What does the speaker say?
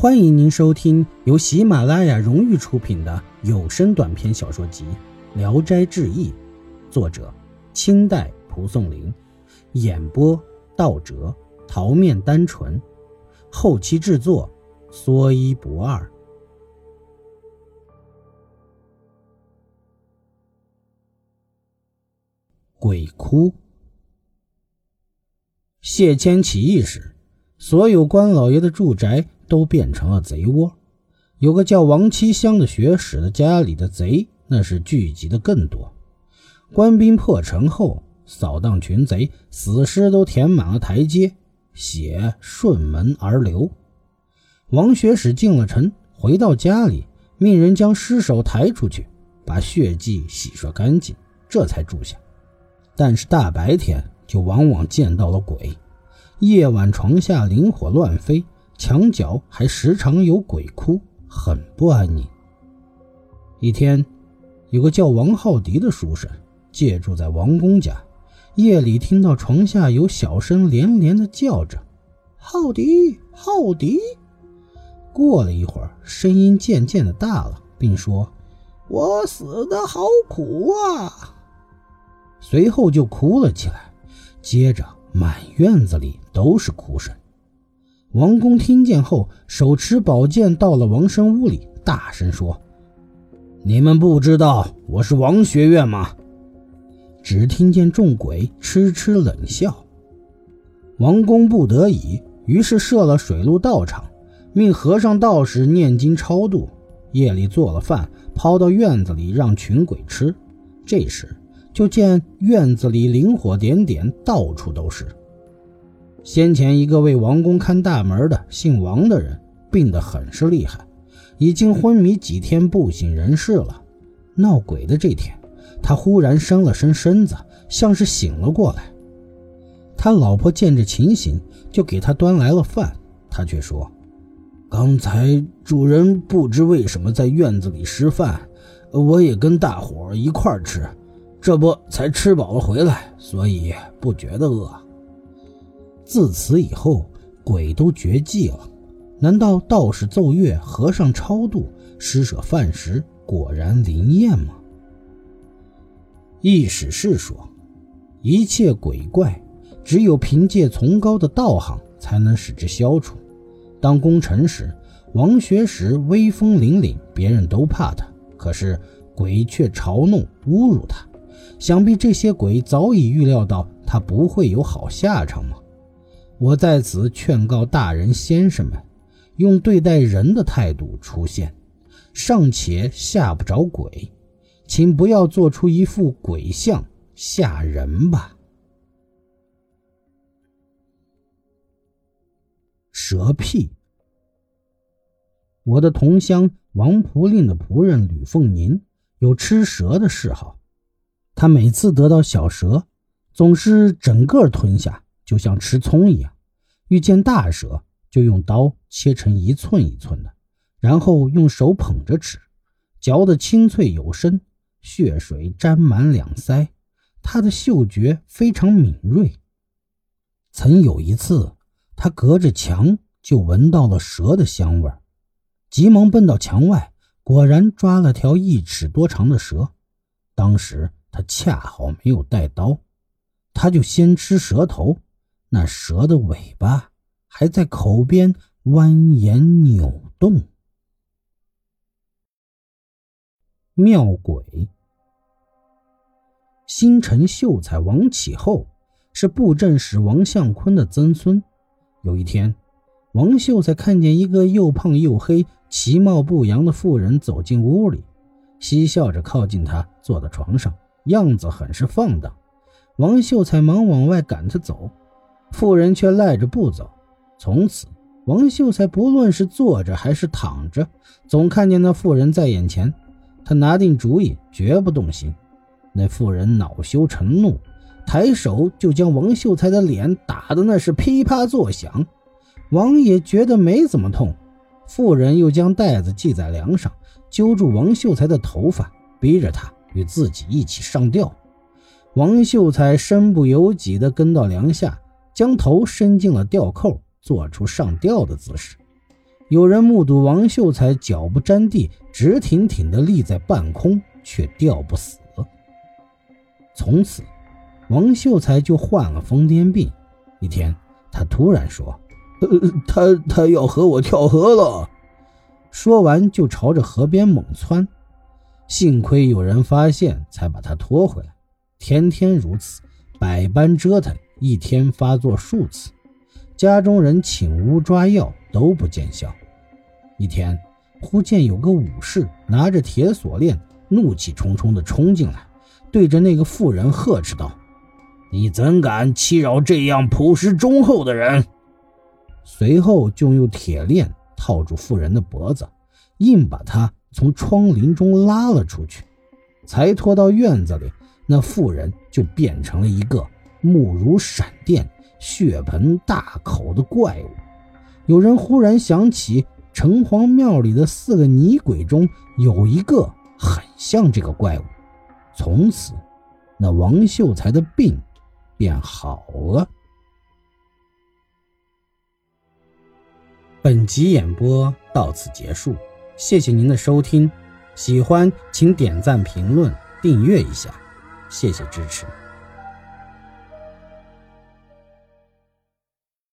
欢迎您收听由喜马拉雅荣誉出品的有声短篇小说集《聊斋志异》，作者清代蒲松龄，演播道哲、桃面单纯，后期制作说一不二。鬼哭。谢谦起义时，所有官老爷的住宅。都变成了贼窝。有个叫王七香的学史的家里的贼，那是聚集的更多。官兵破城后，扫荡群贼，死尸都填满了台阶，血顺门而流。王学史进了城，回到家里，命人将尸首抬出去，把血迹洗刷干净，这才住下。但是大白天就往往见到了鬼，夜晚床下灵火乱飞。墙角还时常有鬼哭，很不安宁。一天，有个叫王浩迪的书生借住在王公家，夜里听到床下有小声连连的叫着：“浩迪，浩迪。”过了一会儿，声音渐渐的大了，并说：“我死的好苦啊！”随后就哭了起来，接着满院子里都是哭声。王公听见后，手持宝剑到了王生屋里，大声说：“你们不知道我是王学院吗？”只听见众鬼痴痴冷笑。王公不得已，于是设了水陆道场，命和尚道士念经超度。夜里做了饭，抛到院子里让群鬼吃。这时，就见院子里灵火点点，到处都是。先前一个为王公看大门的姓王的人病得很是厉害，已经昏迷几天不省人事了。闹鬼的这天，他忽然伸了伸身子，像是醒了过来。他老婆见这情形，就给他端来了饭，他却说：“刚才主人不知为什么在院子里吃饭，我也跟大伙一块吃，这不才吃饱了回来，所以不觉得饿。”自此以后，鬼都绝迹了。难道道士奏乐，和尚超度，施舍饭食，果然灵验吗？易史是说，一切鬼怪，只有凭借崇高的道行，才能使之消除。当功臣时，王学时威风凛凛，别人都怕他，可是鬼却嘲弄侮辱他。想必这些鬼早已预料到他不会有好下场吗？我在此劝告大人先生们，用对待人的态度出现，尚且吓不着鬼，请不要做出一副鬼相吓人吧。蛇屁。我的同乡王仆令的仆人吕凤宁有吃蛇的嗜好，他每次得到小蛇，总是整个吞下。就像吃葱一样，遇见大蛇就用刀切成一寸一寸的，然后用手捧着吃，嚼得清脆有声，血水沾满两腮。他的嗅觉非常敏锐。曾有一次，他隔着墙就闻到了蛇的香味急忙奔到墙外，果然抓了条一尺多长的蛇。当时他恰好没有带刀，他就先吃蛇头。那蛇的尾巴还在口边蜿蜒扭动。庙鬼。新城秀才王启后是布政使王相坤的曾孙。有一天，王秀才看见一个又胖又黑、其貌不扬的妇人走进屋里，嬉笑着靠近他，坐在床上，样子很是放荡。王秀才忙往外赶他走。妇人却赖着不走。从此，王秀才不论是坐着还是躺着，总看见那妇人在眼前。他拿定主意，绝不动心。那妇人恼羞成怒，抬手就将王秀才的脸打得那是噼啪作响。王爷觉得没怎么痛，妇人又将袋子系在梁上，揪住王秀才的头发，逼着他与自己一起上吊。王秀才身不由己地跟到梁下。将头伸进了吊扣，做出上吊的姿势。有人目睹王秀才脚不沾地，直挺挺地立在半空，却吊不死。从此，王秀才就患了疯癫病。一天，他突然说：“呃，他他要和我跳河了。”说完就朝着河边猛窜。幸亏有人发现，才把他拖回来。天天如此，百般折腾，一天发作数次。家中人请巫抓药都不见效。一天，忽见有个武士拿着铁锁链，怒气冲冲地冲进来，对着那个妇人呵斥道：“你怎敢欺扰这样朴实忠厚的人？”随后就用铁链套住妇人的脖子，硬把她从窗棂中拉了出去。才拖到院子里，那妇人就变成了一个目如闪电。血盆大口的怪物，有人忽然想起城隍庙里的四个女鬼中有一个很像这个怪物。从此，那王秀才的病便好了。本集演播到此结束，谢谢您的收听，喜欢请点赞、评论、订阅一下，谢谢支持。